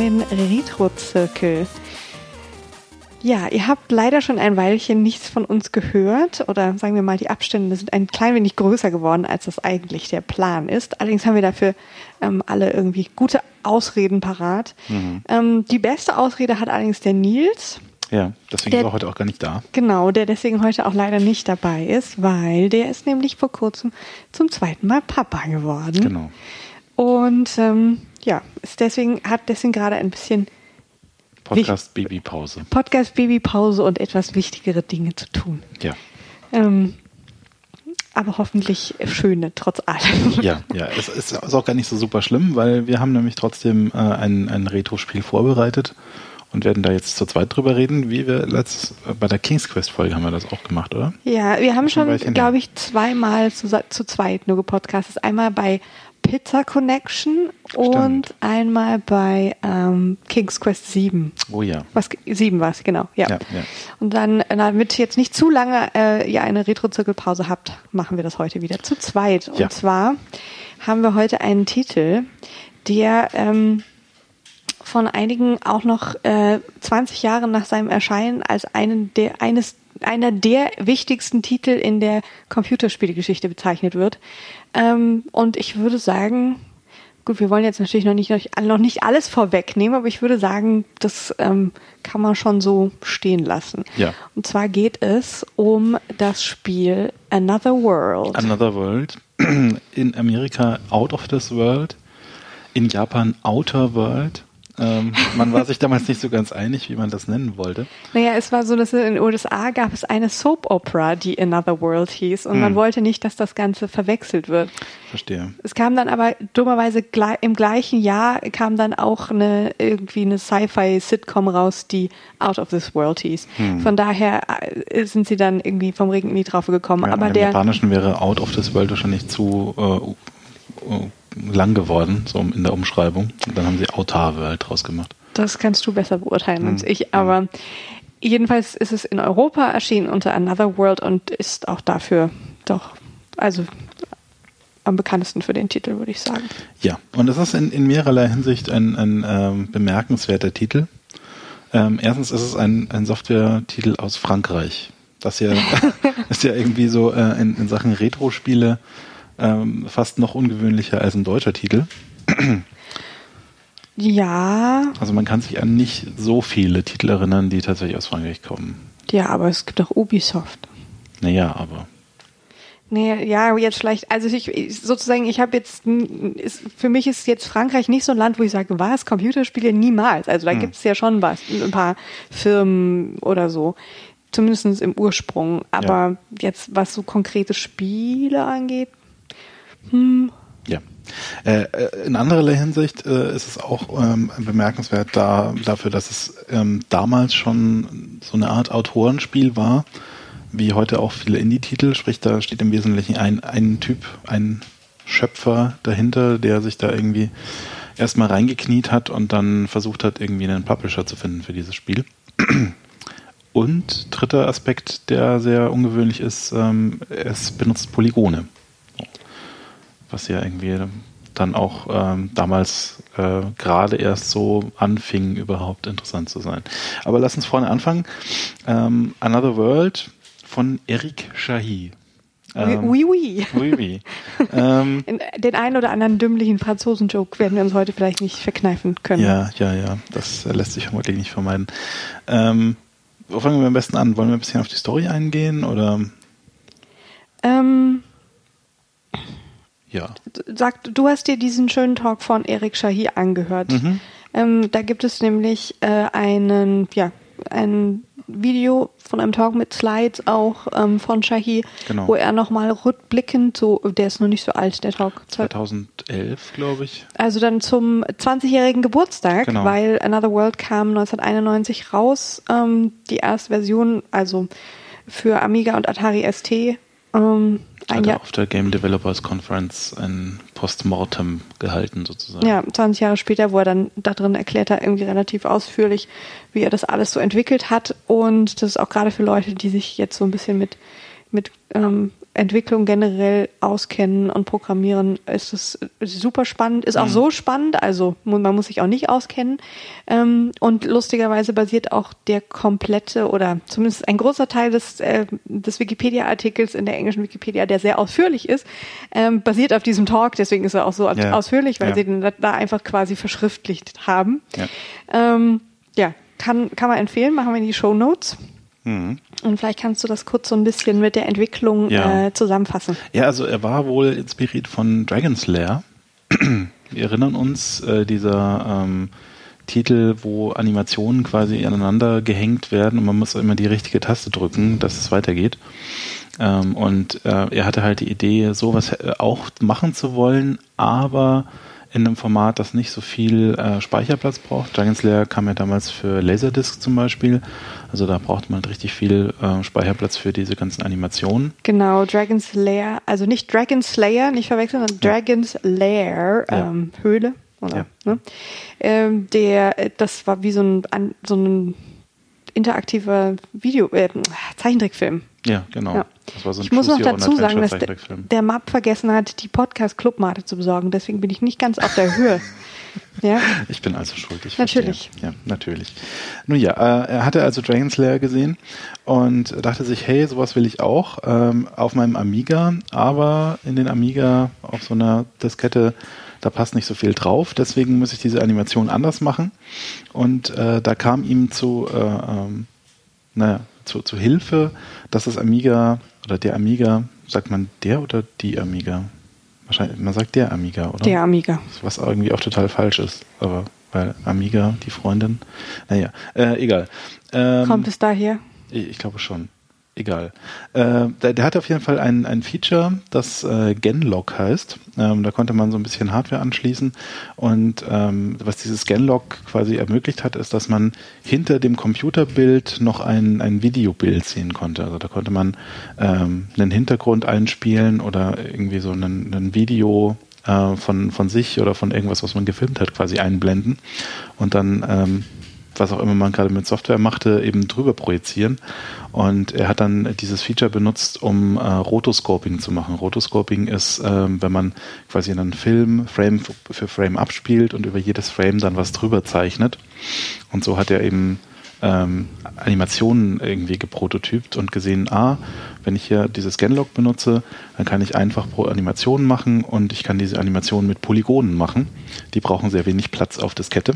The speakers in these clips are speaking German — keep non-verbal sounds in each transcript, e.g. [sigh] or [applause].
neuen Retro-Zirkel. Ja, ihr habt leider schon ein Weilchen nichts von uns gehört oder sagen wir mal, die Abstände sind ein klein wenig größer geworden, als das eigentlich der Plan ist. Allerdings haben wir dafür ähm, alle irgendwie gute Ausreden parat. Mhm. Ähm, die beste Ausrede hat allerdings der Nils. Ja, deswegen Der- war er heute auch gar nicht da. Genau, der deswegen heute auch leider nicht dabei ist, weil der ist nämlich vor kurzem zum zweiten Mal Papa geworden. Genau. Und ähm, ja, ist deswegen hat deswegen gerade ein bisschen Podcast Babypause. Podcast Babypause und etwas wichtigere Dinge zu tun. Ja. Ähm, aber hoffentlich schöne trotz allem. Ja, ja. Es ist, ist auch gar nicht so super schlimm, weil wir haben nämlich trotzdem äh, ein, ein Retro-Spiel vorbereitet und werden da jetzt zu zweit drüber reden, wie wir letztes bei der King's Quest Folge haben wir das auch gemacht, oder? Ja, wir haben Schon schon, Weilchen glaube ich, zweimal zu, zu zweit nur gepodcastet. Einmal bei Pizza Connection und einmal bei ähm, King's Quest 7. Oh ja. Was, sieben war es, genau. Ja. Ja, ja. Und dann, äh, damit ihr jetzt nicht zu lange äh, ihr eine Retro-Zirkelpause habt, machen wir das heute wieder zu zweit. Und Ja. zwar haben wir heute einen Titel, der ähm, von einigen auch noch äh, 20 Jahre nach seinem Erscheinen als einen der, eines, einer der wichtigsten Titel in der Computerspielgeschichte bezeichnet wird. Ähm, und ich würde sagen, gut, wir wollen jetzt natürlich noch nicht, noch nicht alles vorwegnehmen, aber ich würde sagen, das ähm, kann man schon so stehen lassen. Ja. Und zwar geht es um das Spiel Another World. Another World. [clears throat] In Amerika Out of this World. In Japan Outer World. Ähm, man war sich damals nicht so ganz einig, wie man das nennen wollte. Naja, es war so, dass in den USA gab es eine Soap Opera, die Another World hieß und man wollte nicht, dass das Ganze verwechselt wird. Verstehe. Es kam dann aber dummerweise im gleichen Jahr kam dann auch eine irgendwie eine Sci-Fi-Sitcom raus, die Out of This World hieß. Von daher äh, sind sie dann irgendwie vom Regen in die Traufe gekommen. Ja, aber Im der Japanischen wäre Out of this World wahrscheinlich zu äh, lang geworden, so in der Umschreibung. Und dann haben sie Outer World draus gemacht. Das kannst du besser beurteilen als ich. Aber jedenfalls ist es in Europa erschienen unter Another World und ist auch dafür doch, also am bekanntesten für den Titel, würde ich sagen. Ja, und es ist in, in mehrerlei Hinsicht ein, ein ähm, bemerkenswerter Titel. Ähm, erstens ist es ein, ein Software-Titel aus Frankreich. Das ja, [laughs] [laughs] ist ja irgendwie so äh, in, in Sachen Retro-Spiele ähm, fast noch ungewöhnlicher als ein deutscher Titel. Ja, Also man kann sich an nicht so viele Titel erinnern, die tatsächlich aus Frankreich kommen. ja, aber es gibt auch Ubisoft. Naja, aber Nee, ja, jetzt vielleicht, also ich, sozusagen, ich habe jetzt, ist, für mich ist jetzt Frankreich nicht so ein Land, wo ich sage, was, Computerspiele niemals. Also da gibt's ja schon was, ein paar Firmen oder so, zumindest im Ursprung. Aber jetzt, was so konkrete Spiele angeht, Ja. Äh, äh, in anderer Hinsicht äh, ist es auch ähm, bemerkenswert da, dafür, dass es ähm, damals schon so eine Art Autorenspiel war, wie heute auch viele Indie-Titel. Sprich, da steht im Wesentlichen ein, ein Typ, ein Schöpfer dahinter, der sich da irgendwie erstmal reingekniet hat und dann versucht hat, irgendwie einen Publisher zu finden für dieses Spiel. Und dritter Aspekt, der sehr ungewöhnlich ist, ähm, es benutzt Polygone was ja irgendwie dann auch ähm, damals äh, gerade erst so anfing, überhaupt interessant zu sein. Aber lass uns vorne anfangen. Ähm, Another World von Eric Shahi. Ähm, oui, oui. oui, oui. [laughs] ähm, Den einen oder anderen dümmlichen Franzosen-Joke werden wir uns heute vielleicht nicht verkneifen können. ja, ja, ja, das lässt sich vermutlich nicht vermeiden. Ähm, wo fangen wir am besten an? Wollen wir ein bisschen auf die Story eingehen oder? Ähm, Ja. Sag, du hast dir diesen schönen Talk von Erik Shahi angehört. Mhm. Ähm, da gibt es nämlich äh, einen, ja, ein Video von einem Talk mit Slides auch ähm, von Shahi, Genau. wo er nochmal rückblickend, so, der ist noch nicht so alt, der Talk. 2011, glaube ich. Also dann zum 20-jährigen Geburtstag, Genau. weil Another World kam 1991 raus. Ähm, die erste Version, also für Amiga und Atari ST. Ähm, Hat er auf der Game Developers Conference ein Postmortem gehalten, sozusagen. Ja, 20 Jahre später, wo er dann da drin erklärt hat, irgendwie relativ ausführlich, wie er das alles so entwickelt hat. Und das ist auch gerade für Leute, die sich jetzt so ein bisschen mit mit ähm, Entwicklung generell auskennen und programmieren, ist es super spannend. Ist auch mhm. so spannend, also man muss sich auch nicht auskennen. Ähm, und lustigerweise basiert auch der komplette oder zumindest ein großer Teil des, äh, des Wikipedia-Artikels in der englischen Wikipedia, der sehr ausführlich ist, ähm, basiert auf diesem Talk. Deswegen ist er auch so ja. ausführlich, weil ja. sie den da einfach quasi verschriftlicht haben. Ja, ähm, ja kann, kann man empfehlen, machen wir in die Show Notes. Mhm. Und vielleicht kannst du das kurz so ein bisschen mit der Entwicklung ja. äh, zusammenfassen. Ja, also er war wohl inspiriert von Dragon's Lair. [clears throat] Wir erinnern uns, äh, dieser ähm, Titel, wo Animationen quasi aneinander gehängt werden und man muss immer die richtige Taste drücken, dass es weitergeht. Ähm, und äh, er hatte halt die Idee, sowas äh, auch machen zu wollen, aber in einem Format, das nicht so viel äh, Speicherplatz braucht. Dragon's Lair kam ja damals für Laserdisc zum Beispiel. Also da braucht man richtig viel äh, Speicherplatz für diese ganzen Animationen. Genau, Dragon's Lair, also nicht Dragon's Slayer, nicht verwechseln, sondern ja. Dragon's Lair, ähm, ja. Höhle. Oder, ja. ne? ähm, der, das war wie so ein, so ein interaktiver Video, äh, Zeichentrickfilm. Ja, genau. Ja. So ich muss noch dazu sagen, dass der, Map vergessen hat, die Podcast-Clubmate zu besorgen. Deswegen bin ich nicht ganz auf der Höhe. [laughs] ja? Ich bin also schuld. Ich natürlich. Verstehe. Ja, natürlich. Nun ja, äh, er hatte also Dragon's Lair gesehen und dachte sich, hey, sowas will ich auch ähm, auf meinem Amiga, aber in den Amiga auf so einer Diskette da passt nicht so viel drauf, deswegen muss ich diese Animation anders machen. Und äh, da kam ihm zu, äh, ähm, naja, zu, zu Hilfe, dass das Amiga oder der Amiga, sagt man der oder die Amiga? Wahrscheinlich, man sagt der Amiga, oder? Der Amiga. Was irgendwie auch total falsch ist, aber weil Amiga, die Freundin, naja, äh, egal. Ähm, Kommt es daher? Ich, ich glaube schon egal. Äh, der, der, hat auf jeden Fall ein, ein Feature, das äh, Genlock heißt. Ähm, da konnte man so ein bisschen Hardware anschließen. Und ähm, was dieses Genlock quasi ermöglicht hat, ist, dass man hinter dem Computerbild noch ein, ein Videobild sehen konnte. Also da konnte man ähm, einen Hintergrund einspielen oder irgendwie so ein, ein Video äh, von, von sich oder von irgendwas, was man gefilmt hat, quasi einblenden. Und dann ähm, was auch immer man gerade mit Software machte, eben drüber projizieren. Und er hat dann dieses Feature benutzt, um äh, Rotoscoping zu machen. Rotoscoping ist, ähm, wenn man quasi einen Film Frame für Frame abspielt und über jedes Frame dann was drüber zeichnet. Und so hat er eben ähm, Animationen irgendwie geprototypt und gesehen, ah, wenn ich hier dieses Scanlog benutze, dann kann ich einfach pro Animation machen und ich kann diese Animationen mit Polygonen machen. Die brauchen sehr wenig Platz auf Diskette.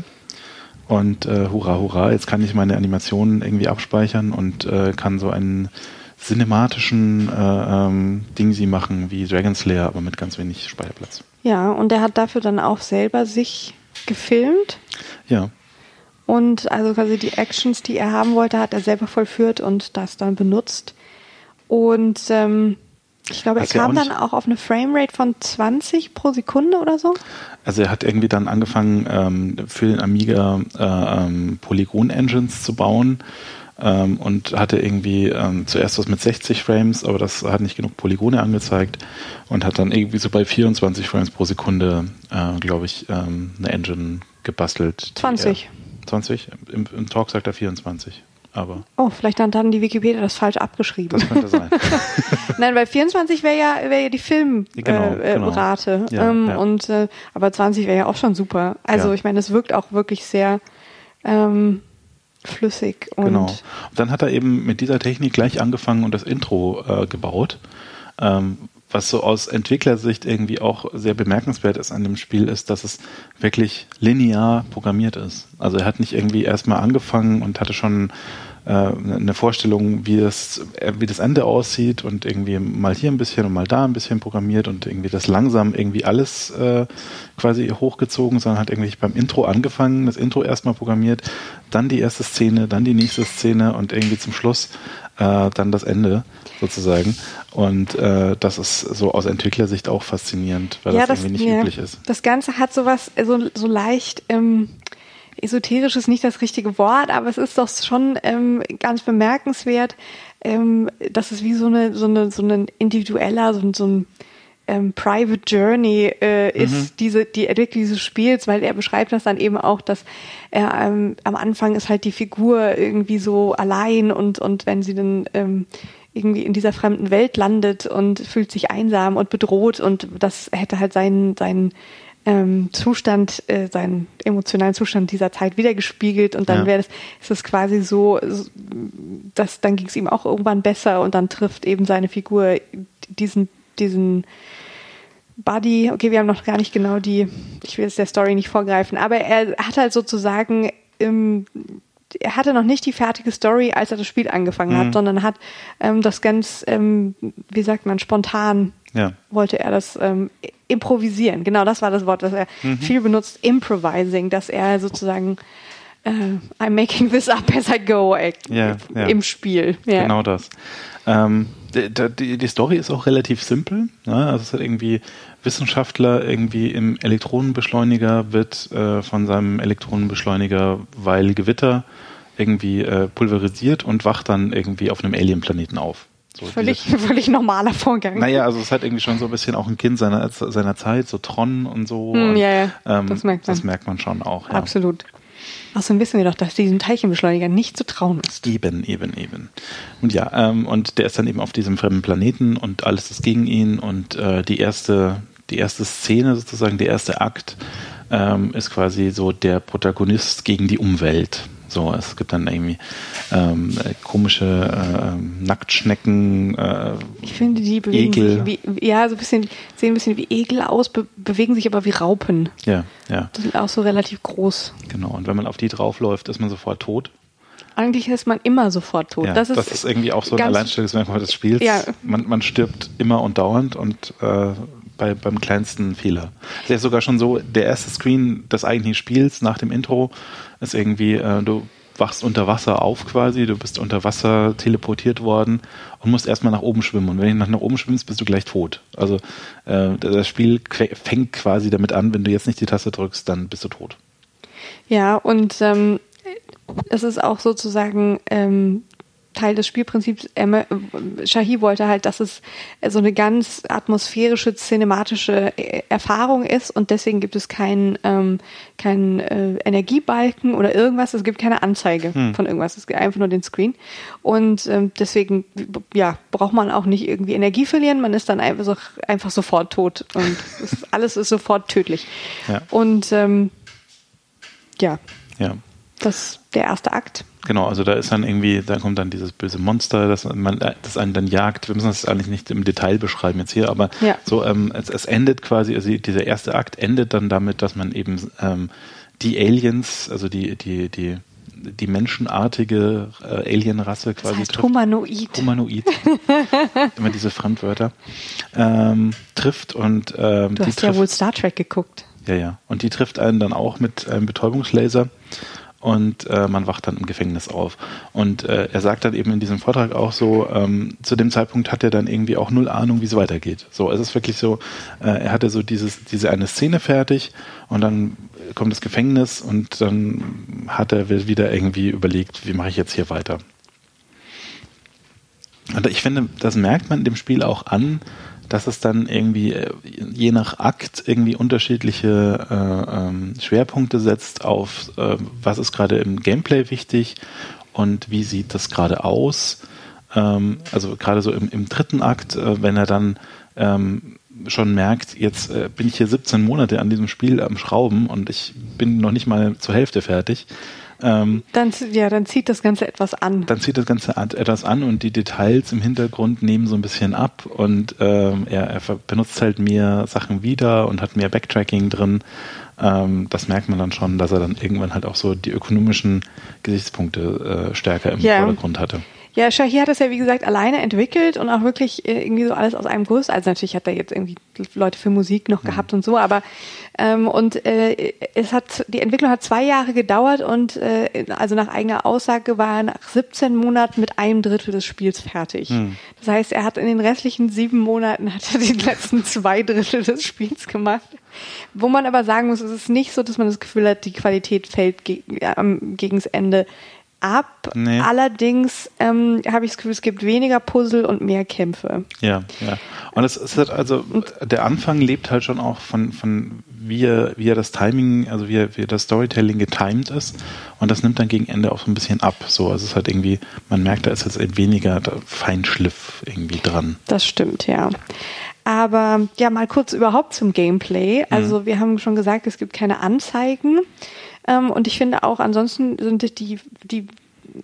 Und äh, hurra, hurra, jetzt kann ich meine Animationen irgendwie abspeichern und äh, kann so einen cinematischen äh, ähm, Ding sie machen wie Dragon's Lair, aber mit ganz wenig Speicherplatz. Ja, und er hat dafür dann auch selber sich gefilmt. Ja. Und also quasi die Actions, die er haben wollte, hat er selber vollführt und das dann benutzt. Und ähm, ich glaube, er kam dann auch auf eine Framerate von 20 pro Sekunde oder so. Also er hat irgendwie dann angefangen, ähm, für den Amiga äh, ähm, Polygon-Engines zu bauen ähm, und hatte irgendwie ähm, zuerst was mit 60 Frames, aber das hat nicht genug Polygone angezeigt und hat dann irgendwie so bei 24 Frames pro Sekunde, äh, glaube ich, ähm, eine Engine gebastelt. 20. 20? Im, Im Talk sagt er 24 aber. Oh, vielleicht hat dann die Wikipedia das falsch abgeschrieben. Das könnte sein. [laughs] Nein, weil 24 wäre ja, wär ja die Filmrate. Genau, äh, genau. ja, ähm, ja. Und, äh, aber 20 wäre ja auch schon super. Also ja. ich meine, es wirkt auch wirklich sehr ähm, flüssig. Und genau. Und dann hat er eben mit dieser Technik gleich angefangen und das Intro äh, gebaut. Ähm, was so aus Entwicklersicht irgendwie auch sehr bemerkenswert ist an dem Spiel, ist, dass es wirklich linear programmiert ist. Also er hat nicht irgendwie erstmal angefangen und hatte schon eine Vorstellung, wie das, äh, wie das Ende aussieht und irgendwie mal hier ein bisschen und mal da ein bisschen programmiert und irgendwie das langsam irgendwie alles äh, quasi hochgezogen, sondern hat irgendwie beim Intro angefangen, das Intro erstmal programmiert, dann die erste Szene, dann die nächste Szene und irgendwie zum Schluss äh, dann das Ende sozusagen. Und äh, das ist so aus Entwicklersicht auch faszinierend, weil ja, das, irgendwie nicht ja, üblich ist. Das Ganze hat sowas so, so leicht ähm, esoterisch ist nicht das richtige Wort, aber es ist doch schon ähm, ganz bemerkenswert, ähm, dass es wie so eine so eine so ein individueller so, so ein ähm, Private Journey äh, ist mhm. diese die Entwicklung dieses Spiels, weil er beschreibt das dann eben auch, dass er ähm, am Anfang ist halt die Figur irgendwie so allein und und wenn sie dann ähm, irgendwie in dieser fremden Welt landet und fühlt sich einsam und bedroht und das hätte halt seinen, seinen ähm, Zustand, äh, seinen emotionalen Zustand dieser Zeit wiedergespiegelt und dann ja. wäre es, ist es quasi so, dass dann ging es ihm auch irgendwann besser und dann trifft eben seine Figur diesen, diesen Buddy, okay, wir haben noch gar nicht genau die, ich will jetzt der Story nicht vorgreifen, aber er hat halt sozusagen im, er hatte noch nicht die fertige Story, als er das Spiel angefangen mhm. hat, sondern hat ähm, das ganz, ähm, wie sagt man, spontan ja. wollte er das ähm, improvisieren. Genau, das war das Wort, das er mhm. viel benutzt, improvising, dass er sozusagen äh, I'm making this up as I go äh, ja, im Spiel. Genau das. Ähm, die, die, Story ist auch relativ simpel. Ne? Also es hat irgendwie Wissenschaftler irgendwie im Elektronenbeschleuniger wird äh, von seinem Elektronenbeschleuniger, weil Gewitter irgendwie äh, pulverisiert und wacht dann irgendwie auf einem Alienplaneten auf. So völlig, [laughs] völlig normaler Vorgang. Naja, also es hat irgendwie schon so ein bisschen auch ein Kind seiner, seiner Zeit, so Tron und so. Mm, und, ja, ja. Ähm, das merkt man. Das merkt man schon auch. Ja. Absolut. Außerdem wissen wir doch, dass diesen Teilchenbeschleuniger nicht zu trauen ist. Eben, eben, eben. Und ja, ähm, und der ist dann eben auf diesem fremden Planeten und alles ist gegen ihn und äh, die erste, die erste Szene sozusagen, der erste Akt ähm, ist quasi so der Protagonist gegen die Umwelt. So, es gibt dann irgendwie ähm, komische äh, Nacktschnecken. Äh, ich finde, die bewegen Egel. sich wie, ja, so ein bisschen, sehen ein bisschen wie Egel aus, be bewegen sich aber wie Raupen. Ja, ja. Die sind auch so relativ groß. Genau, und wenn man auf die draufläuft, ist man sofort tot. Eigentlich ist man immer sofort tot. Ja, das, ist, das ist irgendwie auch so ein Alleinstellungsmerkmal des Spiels. Ja. Man, man stirbt immer und dauernd und äh, bei, beim kleinsten Fehler. Es ist sogar schon so, der erste Screen des eigentlichen Spiels nach dem Intro ist irgendwie, äh, du wachst unter Wasser auf quasi, du bist unter Wasser teleportiert worden und musst erstmal nach oben schwimmen. Und wenn du nach oben schwimmst, bist du gleich tot. Also äh, das Spiel fängt quasi damit an, wenn du jetzt nicht die Taste drückst, dann bist du tot. Ja, und ähm, es ist auch sozusagen ähm, Teil des Spielprinzips. Shahi wollte halt, dass es so eine ganz atmosphärische, cinematische äh, Erfahrung ist und deswegen gibt es keinen ähm, kein, äh, Energiebalken oder irgendwas. Es gibt keine Anzeige hm. von irgendwas. Es gibt einfach nur den Screen. Und ähm, deswegen ja, braucht man auch nicht irgendwie Energie verlieren. Man ist dann einfach, so, einfach sofort tot und ist, alles ist sofort tödlich. Ja. Und ähm, ja. Ja. Das ist der erste Akt. Genau, also da ist dann irgendwie, da kommt dann dieses böse Monster, das man, das einen dann jagt. Wir müssen das eigentlich nicht im Detail beschreiben jetzt hier, aber ja. so ähm, es, es, endet quasi, also dieser erste Akt endet dann damit, dass man eben ähm, die Aliens, also die die die die menschenartige äh, Alienrasse quasi das heißt trifft. Humanoid. Humanoid. [laughs] Immer diese Fremdwörter. Ähm, trifft und ähm, du hast ja wohl Star Trek geguckt. Ja, ja. Und die trifft einen dann auch mit einem Betäubungslaser und äh, man wacht dann im Gefängnis auf. Und äh, er sagt dann eben in diesem Vortrag auch so, ähm, zu dem Zeitpunkt hat er dann irgendwie auch null Ahnung, wie es weitergeht. So, es ist wirklich so, äh, er hatte so dieses, diese eine Szene fertig und dann kommt das Gefängnis und dann hat er wieder irgendwie überlegt, wie mache ich jetzt hier weiter. Und ich finde, das merkt man dem Spiel auch an, dass es dann irgendwie äh, je nach Akt irgendwie unterschiedliche äh, ähm, Schwerpunkte setzt auf, äh, was ist gerade im Gameplay wichtig und wie sieht das gerade aus. Ähm, also gerade so im, im dritten Akt, äh, wenn er dann ähm, schon merkt, jetzt äh, bin ich hier 17 Monate an diesem Spiel am Schrauben und ich bin noch nicht mal zur Hälfte fertig ähm, dann, ja, dann zieht das Ganze etwas an. Dann zieht das Ganze etwas an und die Details im Hintergrund nehmen so ein bisschen ab und ähm, er, er benutzt halt mehr Sachen wieder und hat mehr Backtracking drin. Ähm, das merkt man dann schon, dass er dann irgendwann halt auch so die ökonomischen Gesichtspunkte äh, stärker im ja. Vordergrund hatte. Ja, Shahir hat das ja, wie gesagt, alleine entwickelt und auch wirklich äh, irgendwie so alles aus einem Guss. Also natürlich hat er jetzt irgendwie Leute für Musik noch mhm. gehabt und so, aber ähm, und äh, es hat, die Entwicklung hat zwei Jahre gedauert und äh, also nach eigener Aussage war er nach 17 Monaten mit einem Drittel des Spiels fertig. Mhm. Das heißt, er hat in den restlichen sieben Monaten hat er die letzten zwei Drittel des Spiels gemacht. Wo man aber sagen muss, es ist nicht so, dass man das Gefühl hat, die Qualität fällt ge äh, gegen das Ende ab. Nee. Allerdings ähm, habe ich das Gefühl, es gibt weniger Puzzle und mehr Kämpfe. Ja, ja. Und es ist halt also, der Anfang lebt halt schon auch von, von wie, er, wie er das Timing, also wie, er, wie das Storytelling getimed ist. Und das nimmt dann gegen Ende auch so ein bisschen ab. So, also es ist halt irgendwie, man merkt, da ist jetzt eben weniger Feinschliff irgendwie dran. Das stimmt, ja. Aber ja, mal kurz überhaupt zum Gameplay. Also mhm. wir haben schon gesagt, es gibt keine Anzeigen. Ähm, und ich finde auch, ansonsten sind die, die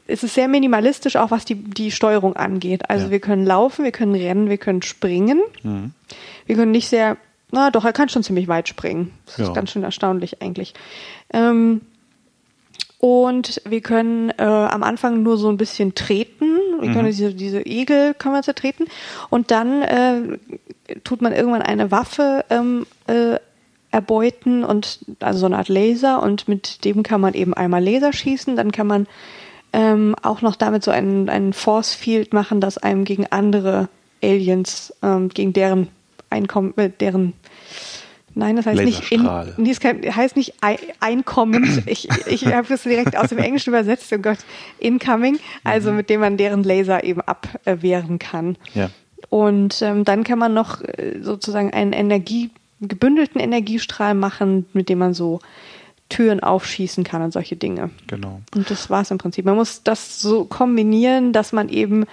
es ist sehr minimalistisch, auch was die, die Steuerung angeht. Also ja. wir können laufen, wir können rennen, wir können springen. Mhm. Wir können nicht sehr, na doch, er kann schon ziemlich weit springen. Das ja. ist ganz schön erstaunlich eigentlich. Ähm, und wir können äh, am Anfang nur so ein bisschen treten. Wir mhm. können diese, diese Egel können wir zertreten. Und dann äh, tut man irgendwann eine Waffe ähm, äh, erbeuten und also so eine Art Laser und mit dem kann man eben einmal Laser schießen, dann kann man ähm, auch noch damit so einen, einen Force Field machen, das einem gegen andere Aliens, ähm, gegen deren Einkommen, äh, deren Nein, das heißt nicht in, nee, das heißt nicht Einkommen. Ich, ich habe das direkt aus dem Englischen übersetzt, oh Gott, incoming, also mhm. mit dem man deren Laser eben abwehren kann. Ja. Und ähm, dann kann man noch äh, sozusagen einen Energie gebündelten Energiestrahl machen, mit dem man so Türen aufschießen kann und solche Dinge. Genau. Und das war es im Prinzip. Man muss das so kombinieren, dass man eben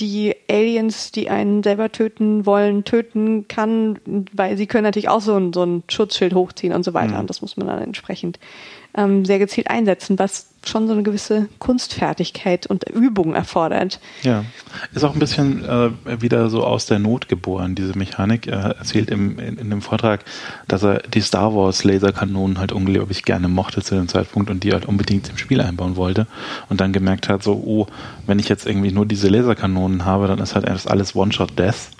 die Aliens, die einen selber töten wollen, töten kann, weil sie können natürlich auch so ein, so ein Schutzschild hochziehen und so weiter. Mhm. Und das muss man dann entsprechend ähm, sehr gezielt einsetzen, was schon so eine gewisse Kunstfertigkeit und Übung erfordert. Ja, ist auch ein bisschen äh, wieder so aus der Not geboren, diese Mechanik. Er erzählt im, in, in dem Vortrag, dass er die Star Wars Laserkanonen halt unglaublich gerne mochte zu dem Zeitpunkt und die halt unbedingt im Spiel einbauen wollte und dann gemerkt hat, so, oh, wenn ich jetzt irgendwie nur diese Laserkanonen habe, dann ist halt alles One-Shot-Death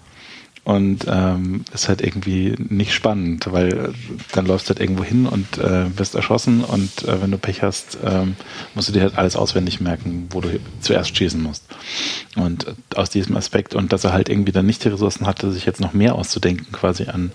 und ähm, ist halt irgendwie nicht spannend, weil dann läufst du halt irgendwo hin und äh, wirst erschossen und äh, wenn du Pech hast, ähm, musst du dir halt alles auswendig merken, wo du zuerst schießen musst. Und aus diesem Aspekt und dass er halt irgendwie dann nicht die Ressourcen hatte, sich jetzt noch mehr auszudenken quasi an äh,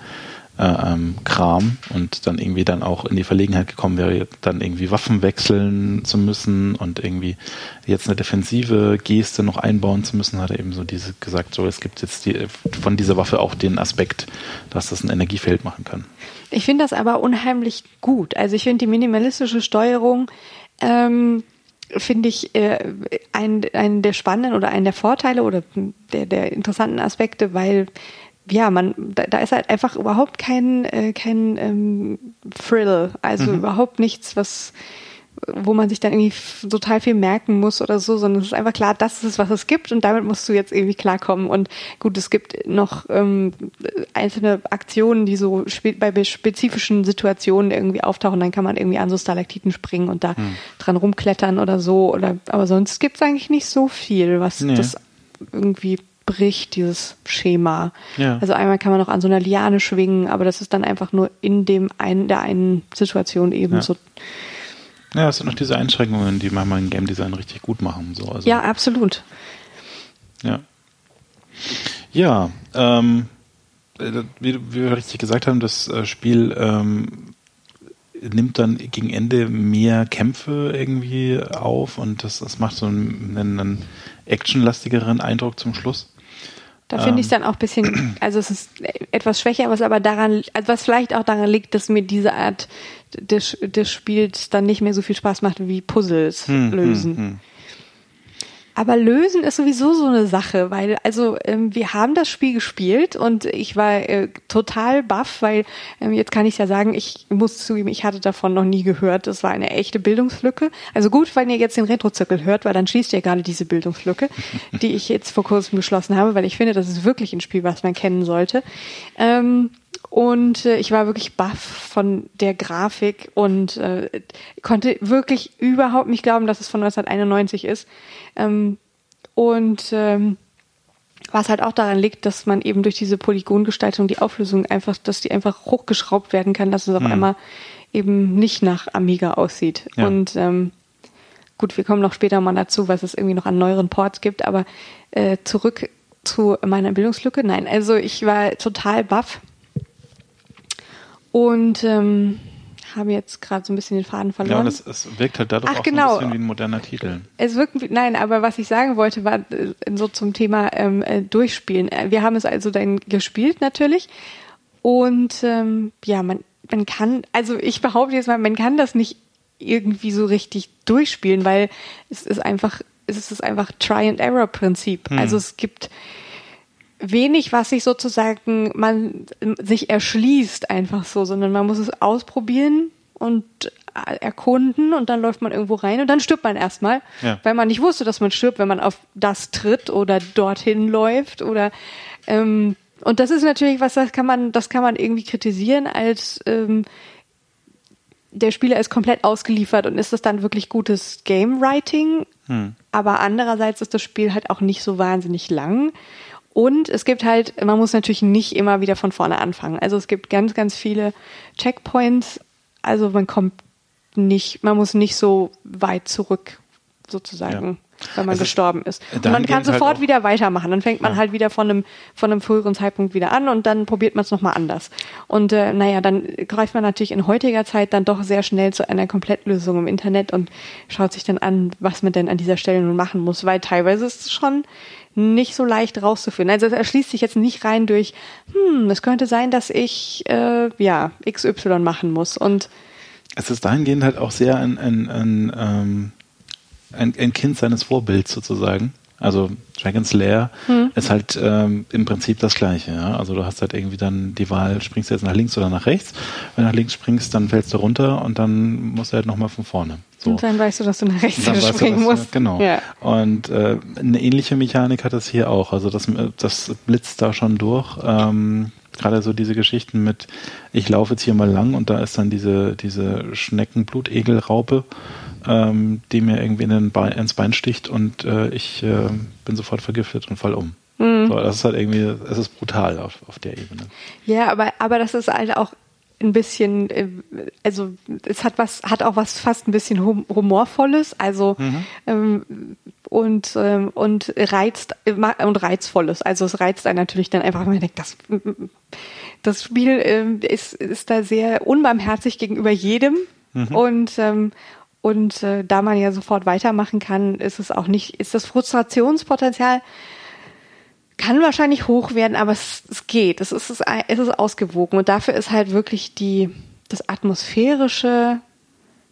ähm, Kram und dann irgendwie dann auch in die Verlegenheit gekommen wäre, dann irgendwie Waffen wechseln zu müssen und irgendwie jetzt eine defensive Geste noch einbauen zu müssen, hat er eben so diese gesagt, so es gibt jetzt die, von dieser Waffe auch den Aspekt, dass das ein Energiefeld machen kann. Ich finde das aber unheimlich gut. Also ich finde die minimalistische Steuerung ähm, finde ich äh, einen, einen der spannenden oder einen der Vorteile oder der, der interessanten Aspekte, weil ja, man, da, da ist halt einfach überhaupt kein, äh, kein ähm, Thrill, also mhm. überhaupt nichts, was, wo man sich dann irgendwie total viel merken muss oder so, sondern es ist einfach klar, das ist es, was es gibt und damit musst du jetzt irgendwie klarkommen. Und gut, es gibt noch ähm, einzelne Aktionen, die so spe bei spezifischen Situationen irgendwie auftauchen, dann kann man irgendwie an so Stalaktiten springen und da mhm. dran rumklettern oder so. Oder aber sonst gibt es eigentlich nicht so viel, was nee. das irgendwie bricht, dieses Schema. Ja. Also einmal kann man noch an so einer Liane schwingen, aber das ist dann einfach nur in dem einen, der einen Situation eben ja. so. Ja, es sind noch diese Einschränkungen, die manchmal ein Game Design richtig gut machen. So. Also, ja, absolut. Ja. Ja, ähm, äh, wie, wie, wir richtig gesagt haben, das äh, Spiel ähm, nimmt dann gegen Ende mehr Kämpfe irgendwie auf und das, das macht so einen, einen actionlastigeren Eindruck zum Schluss. Da finde ähm. ich es dann auch ein bisschen, also es ist etwas schwächer, was aber daran, also was vielleicht auch daran liegt, dass mir diese Art des, des Spiels dann nicht mehr so viel Spaß macht wie Puzzles hm, hm lösen. Hm, hm. Aber lösen ist sowieso so eine Sache, weil also ähm, wir haben das Spiel gespielt und ich war äh, total baff, weil ähm, jetzt kann ich ja sagen, ich muss zugeben, ich hatte davon noch nie gehört. Das war eine echte Bildungslücke. Also gut, wenn ihr jetzt den Retrozirkel hört, weil dann schließt ihr gerade diese Bildungslücke, [laughs] die ich jetzt vor kurzem geschlossen habe, weil ich finde, das ist wirklich ein Spiel, was man kennen sollte. Ähm, und äh, ich war wirklich baff von der Grafik und äh, konnte wirklich überhaupt nicht glauben, dass es von 1991 ist. Ähm, und ähm, was halt auch daran liegt, dass man eben durch diese Polygongestaltung die Auflösung einfach, dass die einfach hochgeschraubt werden kann, dass es auf mhm. einmal eben nicht nach Amiga aussieht. Ja. Und ähm, gut, wir kommen noch später mal dazu, was es irgendwie noch an neueren Ports gibt, aber äh, zurück zu meiner Bildungslücke. Nein, also ich war total baff und ähm, habe jetzt gerade so ein bisschen den Faden verloren. Ja, und es, es wirkt halt dadurch Ach, auch genau. ein bisschen wie ein moderner Titel. Es wirkt, nein, aber was ich sagen wollte, war äh, so zum Thema ähm, äh, Durchspielen. Äh, wir haben es also dann gespielt natürlich und ähm, ja, man, man kann, also ich behaupte jetzt mal, man kann das nicht irgendwie so richtig durchspielen, weil es ist einfach, es ist einfach Try-and-Error-Prinzip. Hm. Also es gibt wenig, was sich sozusagen man sich erschließt einfach so, sondern man muss es ausprobieren und erkunden und dann läuft man irgendwo rein und dann stirbt man erstmal, ja. weil man nicht wusste, dass man stirbt, wenn man auf das tritt oder dorthin läuft oder ähm, und das ist natürlich was, das kann man, das kann man irgendwie kritisieren als ähm, der Spieler ist komplett ausgeliefert und ist das dann wirklich gutes Game Writing? Hm. Aber andererseits ist das Spiel halt auch nicht so wahnsinnig lang. Und es gibt halt, man muss natürlich nicht immer wieder von vorne anfangen. Also es gibt ganz, ganz viele Checkpoints. Also man kommt nicht, man muss nicht so weit zurück sozusagen. Ja wenn man also gestorben ist. Und man kann halt sofort halt wieder weitermachen. Dann fängt man ja. halt wieder von einem, von einem früheren Zeitpunkt wieder an und dann probiert man es nochmal anders. Und äh, naja, dann greift man natürlich in heutiger Zeit dann doch sehr schnell zu einer Komplettlösung im Internet und schaut sich dann an, was man denn an dieser Stelle nun machen muss, weil teilweise ist es schon nicht so leicht rauszufinden. Also es erschließt sich jetzt nicht rein durch, hm, es könnte sein, dass ich äh, ja XY machen muss. Und es ist dahingehend halt auch sehr ein, ein, ein ähm ein, ein Kind seines Vorbilds sozusagen. Also Dragon's Lair hm. ist halt ähm, im Prinzip das Gleiche. Ja? Also du hast halt irgendwie dann die Wahl, springst du jetzt nach links oder nach rechts. Wenn du nach links springst, dann fällst du runter und dann musst du halt nochmal von vorne. So. Und dann weißt du, dass du nach rechts springen du, musst. Genau. Ja. Und äh, eine ähnliche Mechanik hat das hier auch. Also das, das blitzt da schon durch. Ähm, Gerade so diese Geschichten mit, ich laufe jetzt hier mal lang und da ist dann diese, diese Schneckenblutegelraupe ähm, die mir irgendwie in Bein, ins Bein sticht und äh, ich äh, bin sofort vergiftet und fall um. Mhm. So, das ist halt irgendwie, es ist brutal auf, auf der Ebene. Ja, aber, aber das ist halt auch ein bisschen, äh, also es hat was, hat auch was fast ein bisschen humorvolles, also mhm. ähm, und ähm, und reizt und reizvolles. Also es reizt einen natürlich dann einfach, wenn man denkt, das das Spiel ähm, ist ist da sehr unbarmherzig gegenüber jedem mhm. und ähm, und äh, da man ja sofort weitermachen kann, ist es auch nicht, ist das Frustrationspotenzial kann wahrscheinlich hoch werden, aber es, es geht. Es ist, es ist ausgewogen. Und dafür ist halt wirklich die, das Atmosphärische,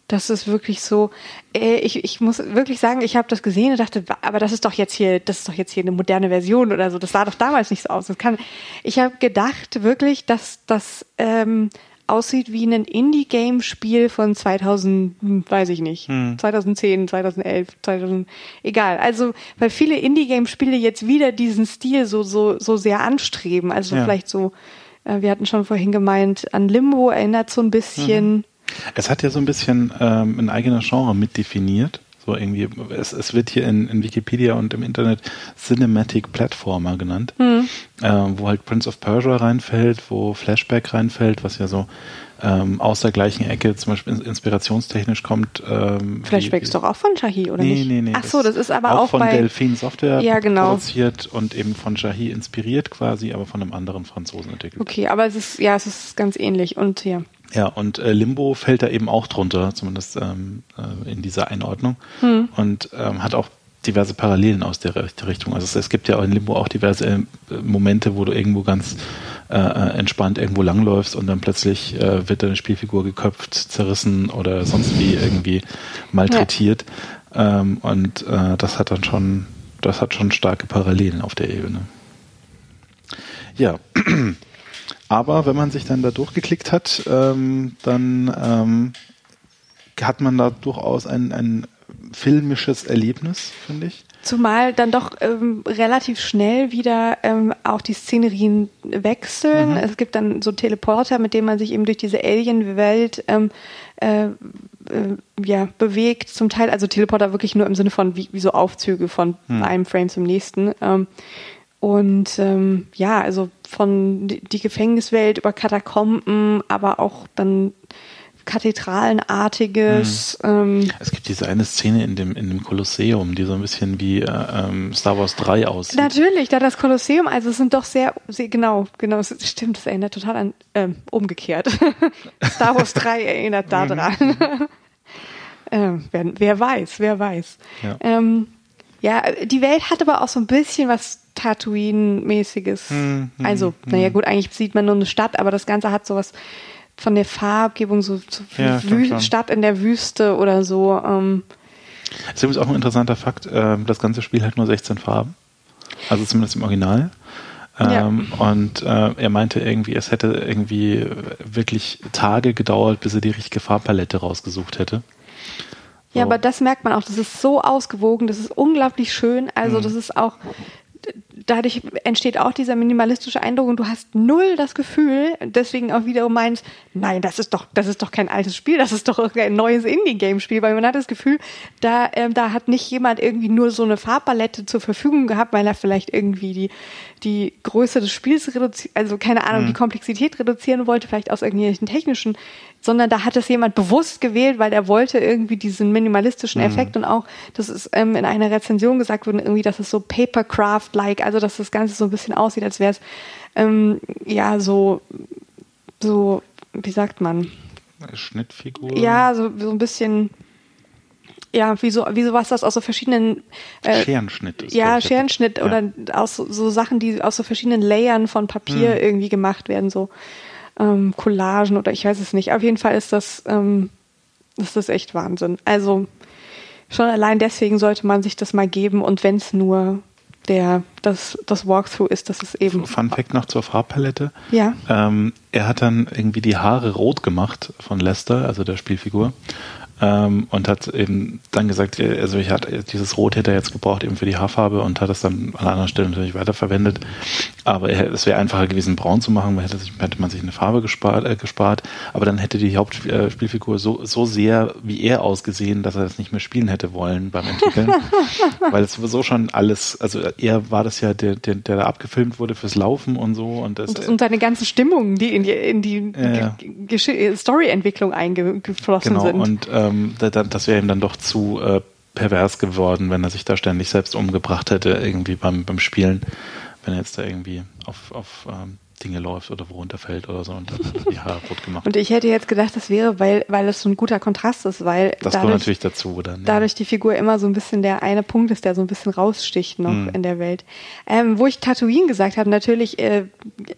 das ist wirklich so. Äh, ich, ich muss wirklich sagen, ich habe das gesehen und dachte, aber das ist doch jetzt hier, das ist doch jetzt hier eine moderne Version oder so. Das sah doch damals nicht so aus. Das kann, ich habe gedacht wirklich, dass das ähm, aussieht wie ein Indie-Game-Spiel von 2000, hm, weiß ich nicht, hm. 2010, 2011, 2000, egal. Also, weil viele Indie-Game-Spiele jetzt wieder diesen Stil so, so, so sehr anstreben. Also ja. vielleicht so, äh, wir hatten schon vorhin gemeint, an Limbo erinnert so ein bisschen. Mhm. Es hat ja so ein bisschen ähm, ein eigener Genre mitdefiniert. So irgendwie, es, es wird hier in, in Wikipedia und im Internet Cinematic Platformer genannt, mhm. äh, wo halt Prince of Persia reinfällt, wo Flashback reinfällt, was ja so ähm, aus der gleichen Ecke zum Beispiel inspirationstechnisch kommt. Ähm, Flashback wie, ist doch auch von Shahi, oder nee, nicht? Nee, nee, Ach so, das ist aber auch, auch von bei Delphine Software ja, genau. produziert und eben von Shahi inspiriert quasi, aber von einem anderen Franzosen entwickelt. Okay, aber es ist, ja, es ist ganz ähnlich und ja. Ja, und äh, Limbo fällt da eben auch drunter, zumindest ähm, äh, in dieser Einordnung. Hm. Und ähm, hat auch diverse Parallelen aus der, der Richtung. Also es, es, gibt ja in Limbo auch diverse äh, Momente, wo du irgendwo ganz äh, äh, entspannt irgendwo langläufst und dann plötzlich äh, wird deine Spielfigur geköpft, zerrissen oder sonst wie irgendwie malträtiert. Ja. Ähm, und äh, das hat dann schon, das hat schon starke Parallelen auf der Ebene. Ja. [clears throat] Aber wenn man sich dann da durchgeklickt hat, ähm, dann ähm, hat man da durchaus ein, ein filmisches Erlebnis, finde ich. Zumal dann doch ähm, relativ schnell wieder ähm, auch die Szenerien wechseln. Mhm. Es gibt dann so Teleporter, mit denen man sich eben durch diese Alien-Welt ähm, äh, äh, ja, bewegt. Zum Teil, also Teleporter wirklich nur im Sinne von wie, wie so Aufzüge von mhm. einem Frame zum nächsten. Ähm, und ähm, ja, also von die Gefängniswelt über Katakomben, aber auch dann Kathedralenartiges. Mhm. Ähm, es gibt diese eine Szene in dem, in dem Kolosseum, die so ein bisschen wie äh, ähm, Star Wars 3 aussieht. Natürlich, da das Kolosseum, also es sind doch sehr, sehr genau, genau, es stimmt, es erinnert total an, ähm, umgekehrt. [laughs] Star Wars 3 erinnert da mhm. [laughs] ähm, wer, wer, weiß, wer weiß. Ja. Ähm, ja, die Welt hat aber auch so ein bisschen was Tatooine-mäßiges. Hm, hm, also, hm. naja, gut, eigentlich sieht man nur eine Stadt, aber das Ganze hat sowas von der Farbgebung, so, so ja, Stadt in der Wüste oder so. Ähm. Das ist übrigens auch ein interessanter Fakt. Äh, das ganze Spiel hat nur 16 Farben. Also zumindest im Original. Ähm, ja. Und äh, er meinte irgendwie, es hätte irgendwie wirklich Tage gedauert, bis er die richtige Farbpalette rausgesucht hätte. Ja, aber das merkt man auch. Das ist so ausgewogen, das ist unglaublich schön. Also, mhm. das ist auch dadurch entsteht auch dieser minimalistische Eindruck und du hast null das Gefühl, deswegen auch wiederum meinst, nein, das ist doch, das ist doch kein altes Spiel, das ist doch ein neues Indie-Game-Spiel, weil man hat das Gefühl, da, ähm, da hat nicht jemand irgendwie nur so eine Farbpalette zur Verfügung gehabt, weil er vielleicht irgendwie die, die Größe des Spiels reduziert, also keine Ahnung, mhm. die Komplexität reduzieren wollte, vielleicht aus irgendwelchen technischen sondern da hat es jemand bewusst gewählt, weil er wollte irgendwie diesen minimalistischen mhm. Effekt mhm. und auch, das ist ähm, in einer Rezension gesagt worden, irgendwie, dass es so Papercraft-like, also dass das Ganze so ein bisschen aussieht, als wäre es ähm, ja so, so, wie sagt man? Schnittfigur. Ja, so, so ein bisschen ja, wie so, wie sowas, das aus so verschiedenen äh, Scherenschnitt ist. Ja, Scherenschnitt ja. oder aus so, so, Sachen, die aus so verschiedenen Layern von Papier hm. irgendwie gemacht werden, so ähm, Collagen oder ich weiß es nicht. Auf jeden Fall ist das, ähm, ist das echt Wahnsinn. Also schon allein deswegen sollte man sich das mal geben und wenn es nur der, das, das Walkthrough ist, dass es eben. Fun Fact noch zur Farbpalette. Ja. Ähm, er hat dann irgendwie die Haare rot gemacht von Lester, also der Spielfigur ähm, und hat eben dann gesagt, also ich hatte dieses Rot hätte er jetzt gebraucht eben für die Haarfarbe und hat es dann an einer Stelle natürlich weiterverwendet. Aber er, es wäre einfacher gewesen, braun zu machen, weil hätte, sich, hätte man sich eine Farbe gespart, äh, gespart. Aber dann hätte die Hauptspielfigur so, so sehr wie er ausgesehen, dass er das nicht mehr spielen hätte wollen beim Entwickeln. [laughs] weil es sowieso schon alles, also er war das ja, der, der, der da abgefilmt wurde fürs Laufen und so. Und, das, und, und seine ganzen Stimmungen, die in die, in die äh, Story-Entwicklung eingeflossen genau, sind. Und äh, ähm, das wäre ihm dann doch zu äh, pervers geworden, wenn er sich da ständig selbst umgebracht hätte, irgendwie beim, beim Spielen, wenn er jetzt da irgendwie auf, auf ähm, Dinge läuft oder wo runterfällt oder so und dann die Haare rot gemacht. Und ich hätte jetzt gedacht, das wäre, weil, weil es so ein guter Kontrast ist, weil das dadurch, natürlich dazu, oder? Ja. Dadurch die Figur immer so ein bisschen der eine Punkt ist, der so ein bisschen raussticht noch hm. in der Welt. Ähm, wo ich Tatooine gesagt habe, natürlich äh,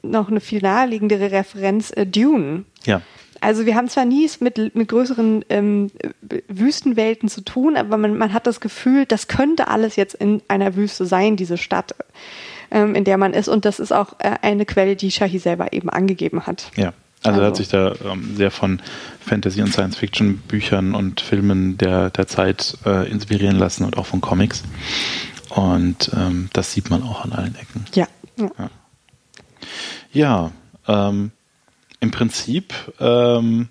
noch eine viel naheliegendere Referenz, äh, Dune. Ja. Also wir haben zwar nie mit, mit größeren ähm, Wüstenwelten zu tun, aber man, man hat das Gefühl, das könnte alles jetzt in einer Wüste sein, diese Stadt, ähm, in der man ist. Und das ist auch äh, eine Quelle, die Shahi selber eben angegeben hat. Ja. Also, also. er hat sich da ähm, sehr von Fantasy- und Science-Fiction-Büchern und Filmen der, der Zeit äh, inspirieren lassen und auch von Comics. Und ähm, das sieht man auch an allen Ecken. Ja. Ja, ja ähm, im Prinzip ähm,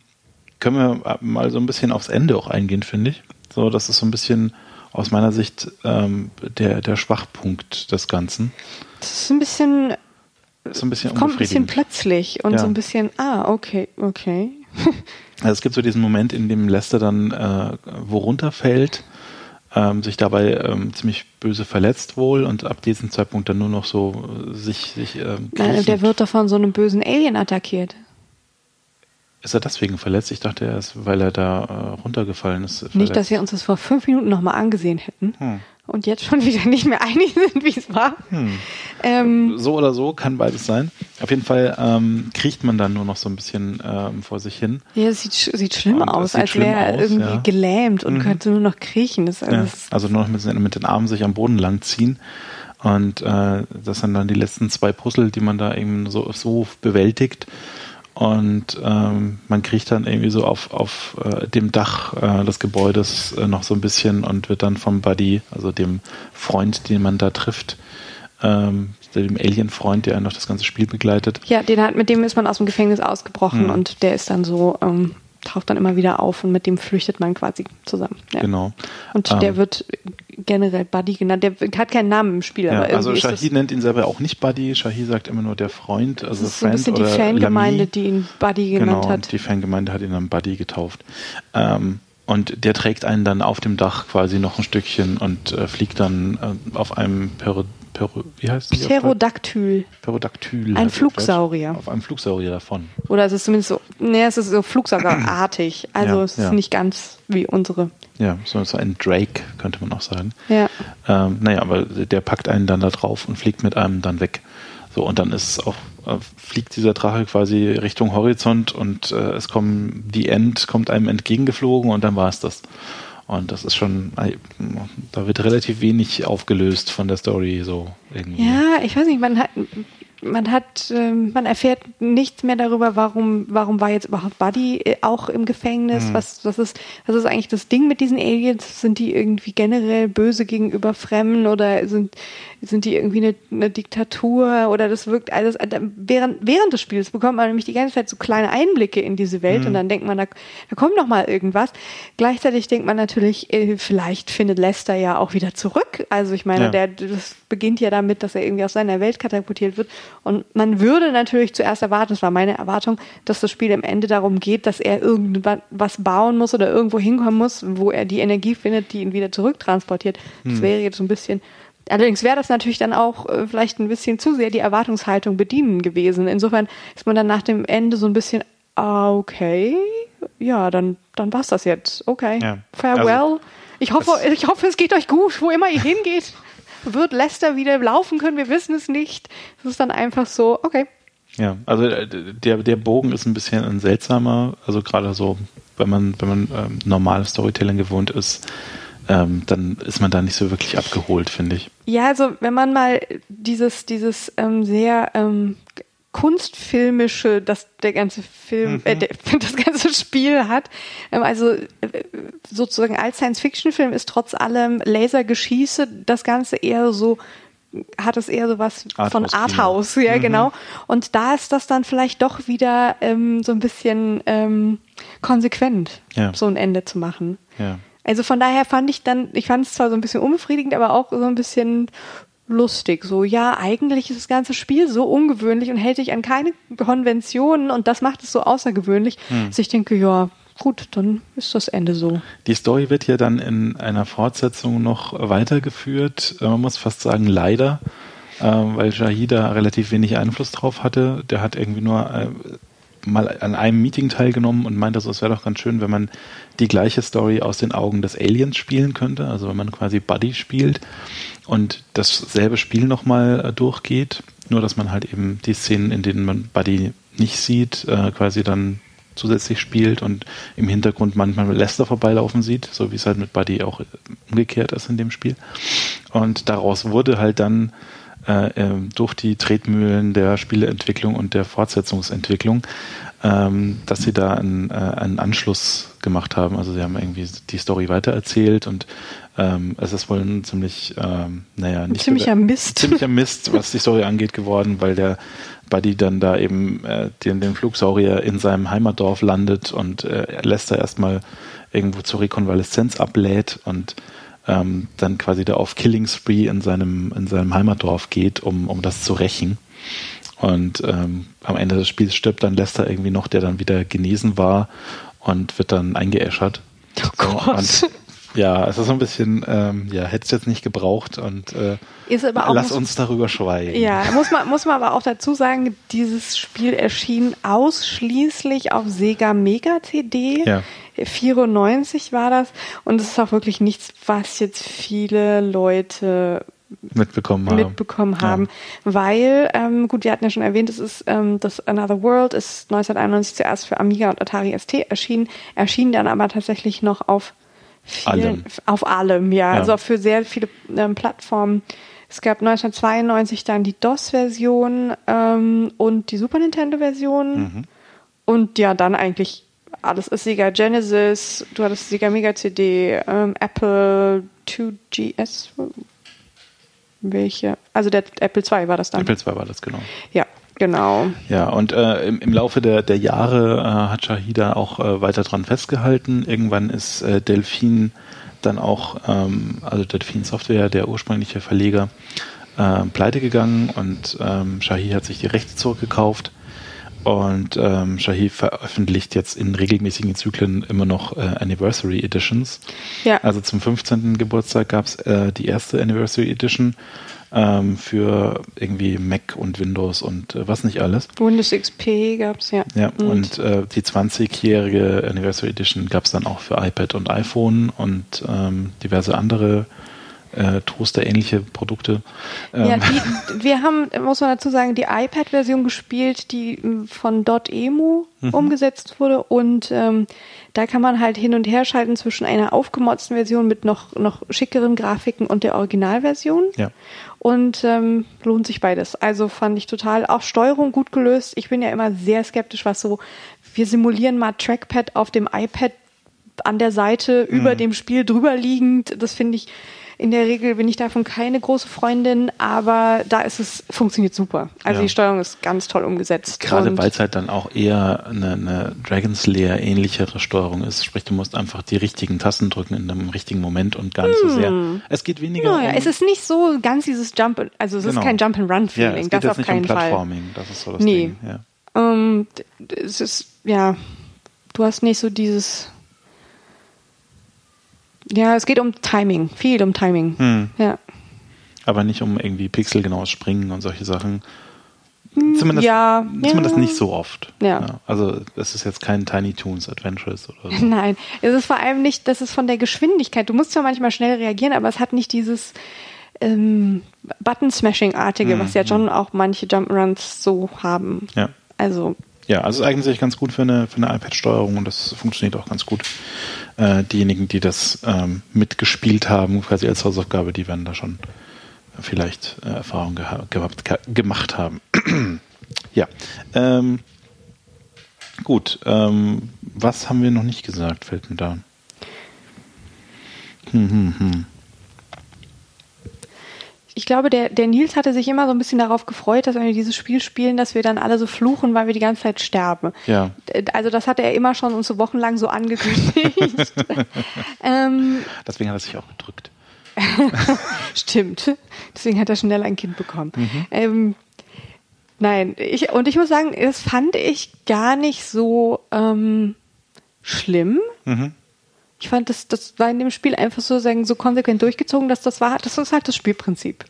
können wir mal so ein bisschen aufs Ende auch eingehen, finde ich. So, das ist so ein bisschen aus meiner Sicht ähm, der, der Schwachpunkt des Ganzen. Das ist ein bisschen. So ein bisschen kommt ein bisschen plötzlich und ja. so ein bisschen, ah, okay, okay. [laughs] also es gibt so diesen Moment, in dem Lester dann äh, wo runterfällt ähm, sich dabei ähm, ziemlich böse verletzt wohl und ab diesem Zeitpunkt dann nur noch so äh, sich, sich ähm, Nein, der wird doch von so einem bösen Alien attackiert. Ist er deswegen verletzt? Ich dachte, er ist, weil er da äh, runtergefallen ist. Verletzt. Nicht, dass wir uns das vor fünf Minuten nochmal angesehen hätten hm. und jetzt schon wieder nicht mehr [laughs] einig sind, wie es war. Hm. Ähm, so oder so kann beides sein. Auf jeden Fall ähm, kriecht man dann nur noch so ein bisschen ähm, vor sich hin. Ja, es sieht, sieht schlimm und aus, als wäre er irgendwie ja. gelähmt und mhm. könnte nur noch kriechen. Das ja. Also nur noch mit, mit, den Armen sich am Boden langziehen. Und äh, das sind dann die letzten zwei Puzzle, die man da eben so, so bewältigt. Und ähm, man kriegt dann irgendwie so auf, auf äh, dem Dach äh, des Gebäudes äh, noch so ein bisschen und wird dann vom Buddy, also dem Freund, den man da trifft, ähm, dem Alien-Freund, der noch das ganze Spiel begleitet. Ja, den hat, mit dem ist man aus dem Gefängnis ausgebrochen hm. und der ist dann so, ähm, taucht dann immer wieder auf und mit dem flüchtet man quasi zusammen. Ja. Genau. Und ähm, der wird generell Buddy genannt. Der hat keinen Namen im Spiel. Ja, also Shahi nennt ihn selber auch nicht Buddy. Shahi sagt immer nur der Freund, also das ist Friend so ein bisschen die Fangemeinde, die ihn Buddy genannt genau, hat. Die Fangemeinde hat ihn dann Buddy getauft. Ähm, und der trägt einen dann auf dem Dach quasi noch ein Stückchen und äh, fliegt dann äh, auf einem per, per, wie heißt? Pterodactyl. Pterodactyl. Ein Flugsaurier. Auf einem Flugsaurier davon. Oder es ist zumindest so, nee, es ist so Flugsaurierartig. [clears throat] Also ja, es ist ja. nicht ganz wie unsere. Ja, so, so ein Drake, könnte man auch sagen. Ja. Ähm, naja, aber der packt einen dann da drauf und fliegt mit einem dann weg. So, und dann ist auch, äh, fliegt dieser Drache quasi Richtung Horizont und äh, es kommen, die End kommt einem entgegengeflogen und dann war es das. Und das ist schon, da wird relativ wenig aufgelöst von der Story so irgendwie. Ja, ich weiß nicht, man hat, man hat, ähm, man erfährt nichts mehr darüber, warum, warum war jetzt überhaupt Buddy äh, auch im Gefängnis? Mhm. Was, was ist, was ist eigentlich das Ding mit diesen Aliens? Sind die irgendwie generell böse gegenüber Fremden oder sind, sind die irgendwie eine, eine Diktatur oder das wirkt alles, äh, während, während des Spiels bekommt man nämlich die ganze Zeit so kleine Einblicke in diese Welt mhm. und dann denkt man, da, da kommt noch mal irgendwas. Gleichzeitig denkt man natürlich, äh, vielleicht findet Lester ja auch wieder zurück. Also ich meine, ja. der, das beginnt ja damit, dass er irgendwie aus seiner Welt katapultiert wird und man würde natürlich zuerst erwarten, das war meine Erwartung, dass das Spiel am Ende darum geht, dass er irgendwas bauen muss oder irgendwo hinkommen muss, wo er die Energie findet, die ihn wieder zurücktransportiert. Das hm. wäre jetzt so ein bisschen Allerdings wäre das natürlich dann auch äh, vielleicht ein bisschen zu sehr die Erwartungshaltung bedienen gewesen. Insofern ist man dann nach dem Ende so ein bisschen, ah, okay, ja, dann, dann war's das jetzt. Okay, ja. farewell. Also, ich, hoffe, ich hoffe, es geht euch gut, wo immer ihr hingeht [laughs] wird Leicester wieder laufen können? Wir wissen es nicht. Es ist dann einfach so, okay. Ja, also äh, der, der Bogen ist ein bisschen ein seltsamer, also gerade so, wenn man, wenn man ähm, normales Storytelling gewohnt ist, ähm, dann ist man da nicht so wirklich abgeholt, finde ich. Ja, also wenn man mal dieses, dieses ähm, sehr ähm, kunstfilmische, das der ganze Film, mhm. äh, der, [laughs] das ganze Spiel hat. Ähm, also äh, sozusagen als Science-Fiction-Film ist trotz allem Lasergeschieße das Ganze eher so hat es eher so was von Arthouse, ja mhm. genau. Und da ist das dann vielleicht doch wieder ähm, so ein bisschen ähm, konsequent, ja. so ein Ende zu machen. Ja. Also von daher fand ich dann, ich fand es zwar so ein bisschen unbefriedigend, aber auch so ein bisschen lustig. So, ja, eigentlich ist das ganze Spiel so ungewöhnlich und hält sich an keine Konventionen und das macht es so außergewöhnlich, hm. dass ich denke, ja, gut, dann ist das Ende so. Die Story wird ja dann in einer Fortsetzung noch weitergeführt. Äh, man muss fast sagen, leider, äh, weil Shahida relativ wenig Einfluss drauf hatte. Der hat irgendwie nur äh, mal an einem Meeting teilgenommen und meinte so, es wäre doch ganz schön, wenn man die gleiche Story aus den Augen des Aliens spielen könnte, also wenn man quasi Buddy spielt und dasselbe Spiel nochmal äh, durchgeht, nur dass man halt eben die Szenen, in denen man Buddy nicht sieht, äh, quasi dann zusätzlich spielt und im Hintergrund manchmal Lester vorbeilaufen sieht, so wie es halt mit Buddy auch umgekehrt ist in dem Spiel. Und daraus wurde halt dann äh, durch die Tretmühlen der Spieleentwicklung und der Fortsetzungsentwicklung, ähm, dass sie da einen, äh, einen Anschluss gemacht haben. Also sie haben irgendwie die Story weitererzählt und ähm, es ist wohl ein ziemlich, ähm, naja, nicht ein ziemlicher Mist. Ziemlicher Mist, was die Story angeht, geworden, weil der Buddy dann da eben äh, den, den Flugsaurier in seinem Heimatdorf landet und äh, lässt er erstmal irgendwo zur Rekonvaleszenz ablädt und ähm, dann quasi da auf Killing Spree in seinem, in seinem Heimatdorf geht, um, um das zu rächen. Und ähm, am Ende des Spiels stirbt dann Lester irgendwie noch, der dann wieder genesen war und wird dann eingeäschert. Oh Gott. Und, ja, es ist so ein bisschen, ähm, ja, hätte es jetzt nicht gebraucht und äh, lass uns darüber schweigen. Ja, muss man, muss man aber auch dazu sagen, dieses Spiel erschien ausschließlich auf Sega Mega CD. Ja. 94 war das. Und es ist auch wirklich nichts, was jetzt viele Leute mitbekommen haben. Mitbekommen haben. Ja. Weil, ähm, gut, wir hatten ja schon erwähnt, es ist ähm, das Another World ist 1991 zuerst für Amiga und Atari ST erschienen, erschien dann aber tatsächlich noch auf allem. auf allem, ja, ja. also für sehr viele ähm, Plattformen. Es gab 1992 dann die DOS-Version ähm, und die Super Nintendo-Version. Mhm. Und ja, dann eigentlich alles ist Sega Genesis, du hattest Sega Mega CD, ähm, Apple 2GS, welche? Also der Apple II war das dann. Apple II war das, genau. Ja. Genau. Ja, und äh, im, im Laufe der, der Jahre äh, hat Shahida auch äh, weiter dran festgehalten. Irgendwann ist äh, Delphin dann auch, ähm, also Delphin Software, der ursprüngliche Verleger, äh, pleite gegangen und ähm, Shahi hat sich die Rechte zurückgekauft. Und ähm, Shahi veröffentlicht jetzt in regelmäßigen Zyklen immer noch äh, Anniversary Editions. Ja. Also zum 15. Geburtstag gab es äh, die erste Anniversary Edition ähm, für irgendwie Mac und Windows und äh, was nicht alles. Windows XP gab es, ja. Ja, und, und äh, die 20-jährige Anniversary Edition gab es dann auch für iPad und iPhone und ähm, diverse andere äh, Toaster-ähnliche Produkte. Ähm. Ja, die, wir haben, muss man dazu sagen, die iPad-Version gespielt, die von .emu mhm. umgesetzt wurde und ähm, da kann man halt hin und her schalten zwischen einer aufgemotzten Version mit noch, noch schickeren Grafiken und der Originalversion. Ja. Und ähm, lohnt sich beides. Also fand ich total auch Steuerung gut gelöst. Ich bin ja immer sehr skeptisch, was so, wir simulieren mal Trackpad auf dem iPad an der Seite mhm. über dem Spiel drüber liegend. Das finde ich in der Regel bin ich davon keine große Freundin, aber da ist es, funktioniert super. Also ja. die Steuerung ist ganz toll umgesetzt. Gerade weil es halt dann auch eher eine, eine Dragon's Lair ähnlichere Steuerung ist. Sprich, du musst einfach die richtigen Tasten drücken in einem richtigen Moment und gar nicht hm. so sehr. Hm. Es geht weniger naja, um es ist nicht so ganz dieses Jump, also es genau. ist kein Jump and Run Feeling. Ja, es geht das auf nicht keinen um Plattforming. Fall. Das ist so das nee. Ding. Ja. Um, ähm, es ist ja, du hast nicht so dieses ja, es geht um Timing, viel um Timing. Hm. Ja. Aber nicht um irgendwie pixelgenaues Springen und solche Sachen. Zumindest, ja, zumindest ja. nicht so oft. Ja. ja. Also es ist jetzt kein Tiny Toons Adventures oder so. [laughs] Nein, es ist vor allem nicht, das ist von der Geschwindigkeit. Du musst zwar manchmal schnell reagieren, aber es hat nicht dieses ähm, Button-Smashing-artige, mhm. was ja schon auch manche Jump-Runs so haben. Ja. Also ja, also es eignet sich ganz gut für eine, für eine iPad-Steuerung und das funktioniert auch ganz gut. Äh, diejenigen, die das ähm, mitgespielt haben, quasi als Hausaufgabe, die werden da schon vielleicht äh, Erfahrung gehabt, gemacht haben. [clears throat] ja. Ähm, gut. Ähm, was haben wir noch nicht gesagt, fällt mir da. Hm, hm, hm ich glaube, der, der Nils hatte sich immer so ein bisschen darauf gefreut, dass wenn wir dieses Spiel spielen, dass wir dann alle so fluchen, weil wir die ganze Zeit sterben. Ja. Also das hat er immer schon uns so wochenlang so angekündigt. [laughs] ähm, Deswegen hat er sich auch gedrückt. [laughs] Stimmt. Deswegen hat er schnell ein Kind bekommen. Mhm. Ähm, nein, ich, und ich muss sagen, das fand ich gar nicht so ähm, schlimm. Mhm. Ich fand, das, das war in dem Spiel einfach so, sagen, so konsequent durchgezogen, dass das war, das ist halt das Spielprinzip.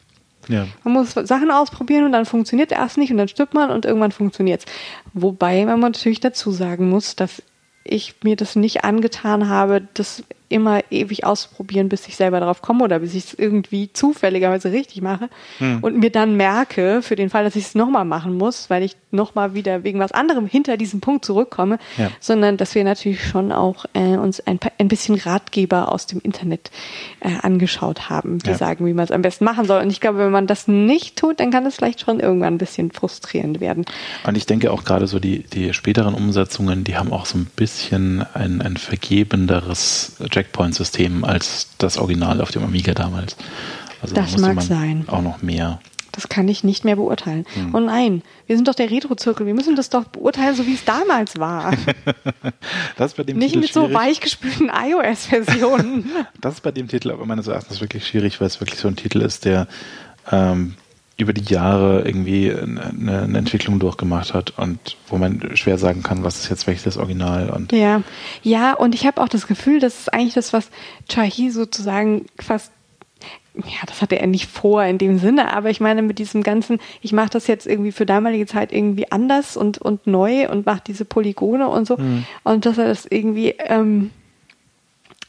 Ja. Man muss Sachen ausprobieren und dann funktioniert erst nicht und dann stirbt man und irgendwann funktioniert's. Wobei man natürlich dazu sagen muss, dass ich mir das nicht angetan habe, das immer ewig ausprobieren, bis ich selber darauf komme oder bis ich es irgendwie zufälligerweise richtig mache hm. und mir dann merke, für den Fall, dass ich es nochmal machen muss, weil ich nochmal wieder wegen was anderem hinter diesem Punkt zurückkomme, ja. sondern dass wir natürlich schon auch äh, uns ein, ein bisschen Ratgeber aus dem Internet äh, angeschaut haben, die ja. sagen, wie man es am besten machen soll. Und ich glaube, wenn man das nicht tut, dann kann es vielleicht schon irgendwann ein bisschen frustrierend werden. Und ich denke auch gerade so die, die späteren Umsetzungen, die haben auch so ein bisschen ein, ein vergebenderes Checkpoint-System als das Original auf dem Amiga damals. Also das da mag sein. Auch noch mehr. Das kann ich nicht mehr beurteilen. Hm. Oh nein, wir sind doch der Retro-Zirkel. Wir müssen das doch beurteilen, so wie es damals war. [laughs] das ist bei dem nicht Titel mit so weichgespülten iOS-Versionen. [laughs] das ist bei dem Titel aber meines Erachtens wirklich schwierig, weil es wirklich so ein Titel ist, der ähm, über die Jahre irgendwie eine, eine, Entwicklung durchgemacht hat und wo man schwer sagen kann, was ist jetzt welches Original und ja, ja und ich habe auch das Gefühl, das ist eigentlich das, was Chahi sozusagen fast ja, das hatte er nicht vor in dem Sinne, aber ich meine mit diesem ganzen, ich mache das jetzt irgendwie für damalige Zeit irgendwie anders und und neu und mache diese Polygone und so mhm. und dass er das irgendwie, ähm,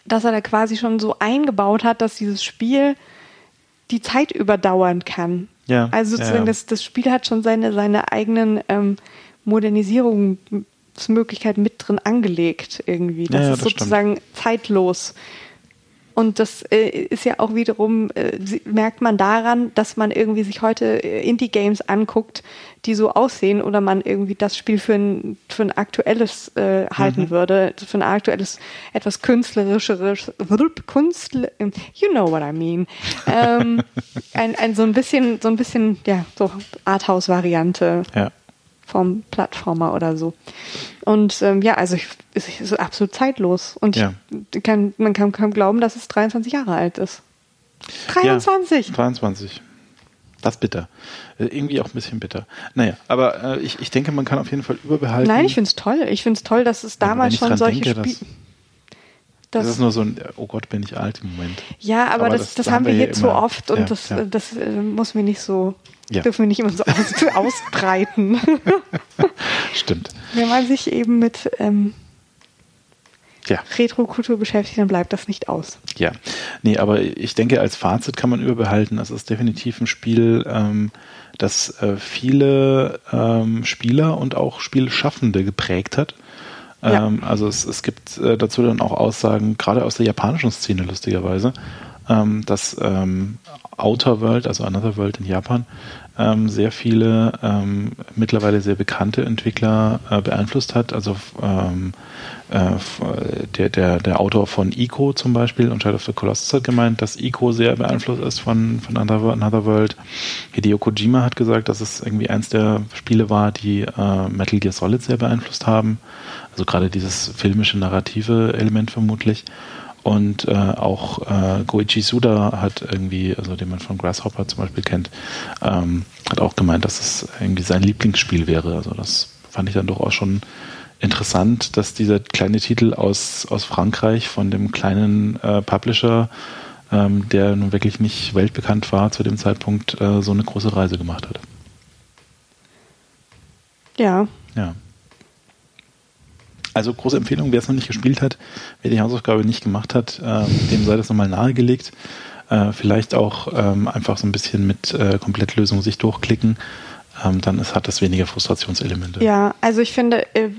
dass er da quasi schon so eingebaut hat, dass dieses Spiel die Zeit überdauern kann. Ja, also sozusagen, ja, ja. Das, das Spiel hat schon seine, seine eigenen ähm, Modernisierungsmöglichkeiten mit drin angelegt irgendwie. Das ja, ist das sozusagen stimmt. zeitlos. Und das äh, ist ja auch wiederum, äh, merkt man daran, dass man irgendwie sich heute äh, Indie-Games anguckt, die so aussehen oder man irgendwie das Spiel für ein, für ein aktuelles äh, halten Mhm. würde, für ein aktuelles, etwas künstlerischeres, Künstler, you know what I mean. [laughs] ähm, ein, ein so ein bisschen, so ein bisschen, ja, so Arthouse-Variante. ja. Vom Plattformer oder so. Und ähm, ja, also ich, es ist absolut zeitlos. Und ja. kann, man kann kaum glauben, dass es 23 Jahre alt ist. 23! Ja, 23. Das ist bitter. Äh, irgendwie auch ein bisschen bitter. Naja, aber äh, ich, ich denke, man kann auf jeden Fall überbehalten. Nein, ich finde es toll. Ich finde es toll, dass es damals schon solche Spiele. Das, das, ist nur so ein, oh Gott, bin ich alt im Moment. Ja, aber, aber das, das, das, haben wir hier zu oft und ja, das, ja. das äh, muss mir nicht so, ja. dürfen wir nicht immer so aus, [laughs] ausbreiten. Stimmt. Wenn man sich eben mit ähm, ja. Retro-Kultur beschäftigt, dann bleibt das nicht aus. Ja, nee, aber ich denke, als Fazit kann man überbehalten, das ist definitiv ein Spiel, ähm, das äh, viele ähm, Spieler und auch Spielschaffende geprägt hat. Ja. Ähm, also es, es gibt äh, dazu dann auch Aussagen, gerade aus der japanischen Szene lustigerweise, ähm, dass ähm, Outer World, also Another World in Japan, ähm, sehr viele ähm, mittlerweile sehr bekannte Entwickler äh, beeinflusst hat. Also ähm, äh, der, der, der Autor von Ico zum Beispiel und Shadow of the Colossus hat gemeint, dass Ico sehr beeinflusst ist von, von Another World. Hideo Kojima hat gesagt, dass es irgendwie eins der Spiele war, die äh, Metal Gear Solid sehr beeinflusst haben. Also gerade dieses filmische, narrative Element vermutlich. Und äh, auch äh, Goichi Suda hat irgendwie, also den man von Grasshopper zum Beispiel kennt, ähm, hat auch gemeint, dass es irgendwie sein Lieblingsspiel wäre. Also das fand ich dann doch auch schon interessant, dass dieser kleine Titel aus, aus Frankreich von dem kleinen äh, Publisher, ähm, der nun wirklich nicht weltbekannt war zu dem Zeitpunkt, äh, so eine große Reise gemacht hat. Ja. Ja. Also große Empfehlung, wer es noch nicht gespielt hat, wer die Hausaufgabe nicht gemacht hat, äh, dem sei das nochmal nahegelegt. Äh, vielleicht auch ähm, einfach so ein bisschen mit äh, Komplettlösung sich durchklicken ähm, dann ist, hat das weniger Frustrationselemente. Ja, also ich finde äh,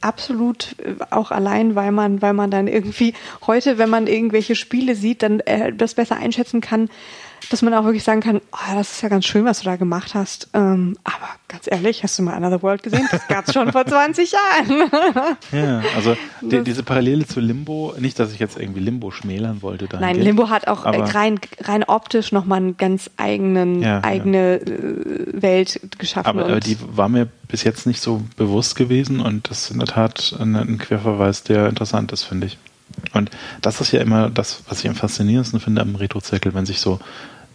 absolut äh, auch allein, weil man, weil man dann irgendwie heute, wenn man irgendwelche Spiele sieht, dann äh, das besser einschätzen kann, dass man auch wirklich sagen kann, oh, das ist ja ganz schön, was du da gemacht hast. Ähm, aber ganz ehrlich, hast du mal Another World gesehen? Das gab es schon vor 20 Jahren. [laughs] ja, also die, diese Parallele zu Limbo, nicht, dass ich jetzt irgendwie Limbo schmälern wollte. Nein, Limbo hat auch rein, rein optisch nochmal eine ganz eigenen, ja, eigene ja. Äh, Welt geschaffen. Aber, aber, die war mir bis jetzt nicht so bewusst gewesen und das ist in der Tat ein, ein Querverweis, der interessant ist, finde ich. Und das ist ja immer das, was ich am faszinierendsten finde am Retro-Zirkel, wenn sich so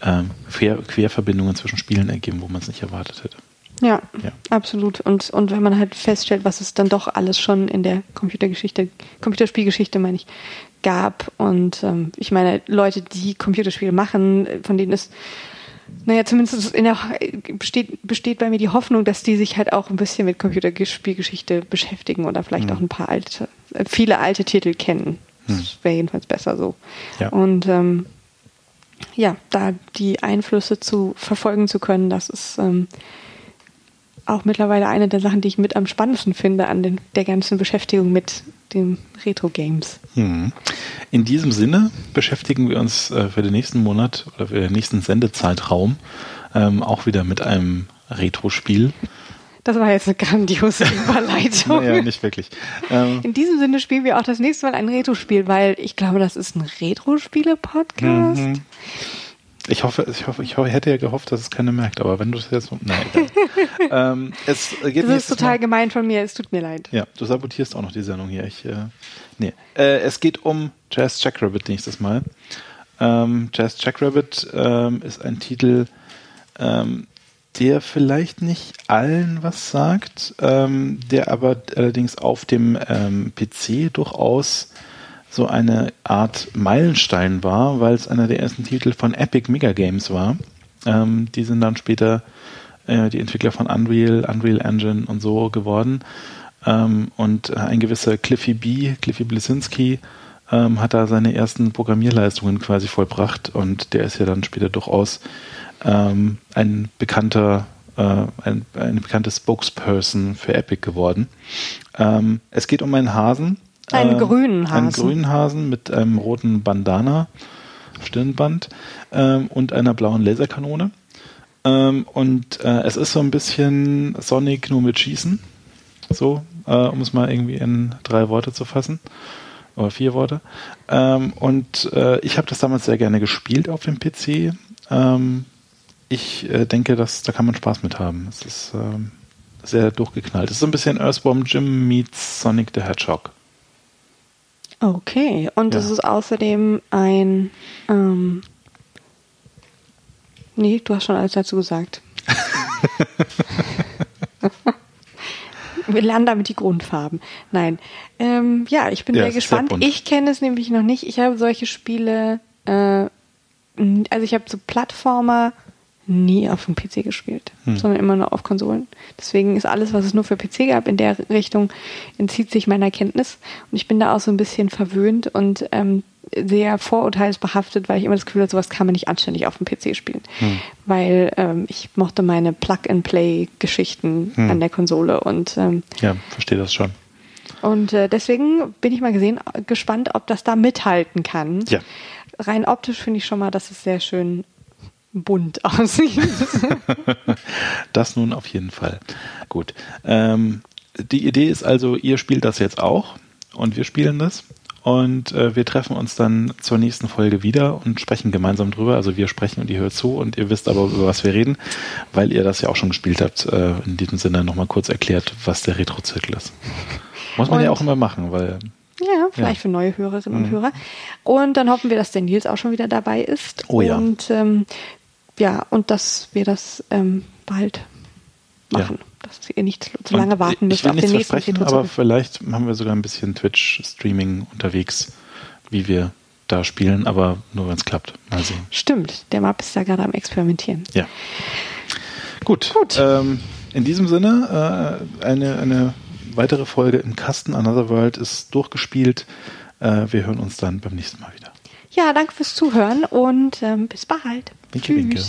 ähm, Quer Querverbindungen zwischen Spielen ergeben, wo man es nicht erwartet hätte. Ja, ja, absolut. Und, und wenn man halt feststellt, was es dann doch alles schon in der Computergeschichte, Computerspielgeschichte, meine ich, gab. Und ähm, ich meine, Leute, die Computerspiele machen, von denen ist, naja, zumindest in der, besteht, besteht bei mir die Hoffnung, dass die sich halt auch ein bisschen mit Computerspielgeschichte beschäftigen oder vielleicht mhm. auch ein paar alte, viele alte Titel kennen. Das mhm. wäre jedenfalls besser so. Ja. Und ähm, ja, da die Einflüsse zu verfolgen zu können, das ist ähm, auch mittlerweile eine der Sachen, die ich mit am spannendsten finde an den, der ganzen Beschäftigung mit den Retro-Games. Hm. In diesem Sinne beschäftigen wir uns äh, für den nächsten Monat oder für den nächsten Sendezeitraum ähm, auch wieder mit einem Retro-Spiel. Das war jetzt eine grandiose [laughs] Überleitung. naja, nicht wirklich. Ähm, In diesem Sinne spielen wir auch das nächste Mal ein Retro-Spiel, weil ich glaube, das ist ein Retro-Spiele-Podcast. Mhm. Ich hoffe, ich hoffe, ich hätte ja gehofft, dass es keiner merkt, aber wenn du es jetzt, nein, [laughs] ähm, es geht Das ist total Mal, gemein von mir, es tut mir leid. Ja, du sabotierst auch noch die Sendung hier. Ich, äh, nee. Äh, es geht um Jazz Jackrabbit nächstes Mal. Ähm, Jazz Jackrabbit ähm, ist ein Titel, ähm, der vielleicht nicht allen was sagt, ähm, der aber allerdings auf dem ähm, PC durchaus so eine Art Meilenstein war, weil es einer der ersten Titel von Epic Mega Games war. Ähm, die sind dann später äh, die Entwickler von Unreal, Unreal Engine und so geworden. Ähm, und äh, ein gewisser Cliffy B, Cliffy Blisinski, ähm, hat da seine ersten Programmierleistungen quasi vollbracht und der ist ja dann später durchaus ähm, ein bekannter, äh, ein, eine bekannte Spokesperson für Epic geworden. Ähm, es geht um einen Hasen. Einen äh, grünen Hasen. Einen grünen Hasen mit einem roten Bandana, Stirnband ähm, und einer blauen Laserkanone. Ähm, und äh, es ist so ein bisschen Sonic nur mit Schießen. So, äh, um es mal irgendwie in drei Worte zu fassen oder vier Worte. Ähm, und äh, ich habe das damals sehr gerne gespielt auf dem PC. Ich äh, denke, dass da kann man Spaß mit haben. Es ist ähm, sehr durchgeknallt. Es ist so ein bisschen Earthworm Jim meets Sonic the Hedgehog. Okay, und es ist außerdem ein. Ähm, nee, du hast schon alles dazu gesagt. [laughs] Wir lernen damit die Grundfarben. Nein. Ähm, ja, ich bin Ja, sehr sehr gespannt. bunt. ich kenne es nämlich noch nicht. Ich habe solche Spiele, äh, also ich habe so Plattformer nie auf dem PC gespielt, Hm. sondern immer nur auf Konsolen. Deswegen ist alles, was es nur für PC gab, in der Richtung entzieht sich meiner Kenntnis. Und ich bin da auch so ein bisschen verwöhnt und ähm, sehr vorurteilsbehaftet, weil ich immer das Gefühl hatte, sowas kann man nicht anständig auf dem PC spielen. Hm. Weil ähm, ich mochte meine Plug-and-Play-Geschichten Hm. an der Konsole und ähm, Ja, verstehe das schon. und äh, deswegen bin ich mal gesehen, gespannt, ob das da mithalten kann. Ja. Rein optisch finde ich schon mal, dass es sehr schön bunt [laughs] aussieht. [laughs] Das nun auf jeden Fall. Gut. Ähm, die Idee ist also, ihr spielt das jetzt auch und wir spielen das. Und äh, wir treffen uns dann zur nächsten Folge wieder und sprechen gemeinsam drüber. Also wir sprechen und ihr hört zu und ihr wisst aber, über was wir reden, weil ihr das ja auch schon gespielt habt. Äh, in diesem Sinne nochmal kurz erklärt, was der Retro-Zirkel ist. Muss man ja Und- auch immer machen, weil ja, vielleicht Ja. Mhm. für neue Hörerinnen und Hörer. Und dann hoffen wir, dass der Nils auch schon wieder dabei ist. Oh ja. Und ähm, ja, und dass wir das ähm, bald machen. Dass ihr nicht zu lange Und warten müsst auf den nächsten Retro aber vielleicht haben wir sogar ein bisschen Twitch-Streaming unterwegs, wie wir da spielen, aber nur wenn es klappt. Sehen. Stimmt, der Map ist da gerade am Experimentieren. Ja. Gut. Gut. Ähm, in diesem Sinne, äh, eine, eine weitere Folge im Kasten Another World ist durchgespielt. Äh, wir hören uns dann beim nächsten Mal wieder. Ja, danke fürs Zuhören und ähm, bis bald. Winke, winke.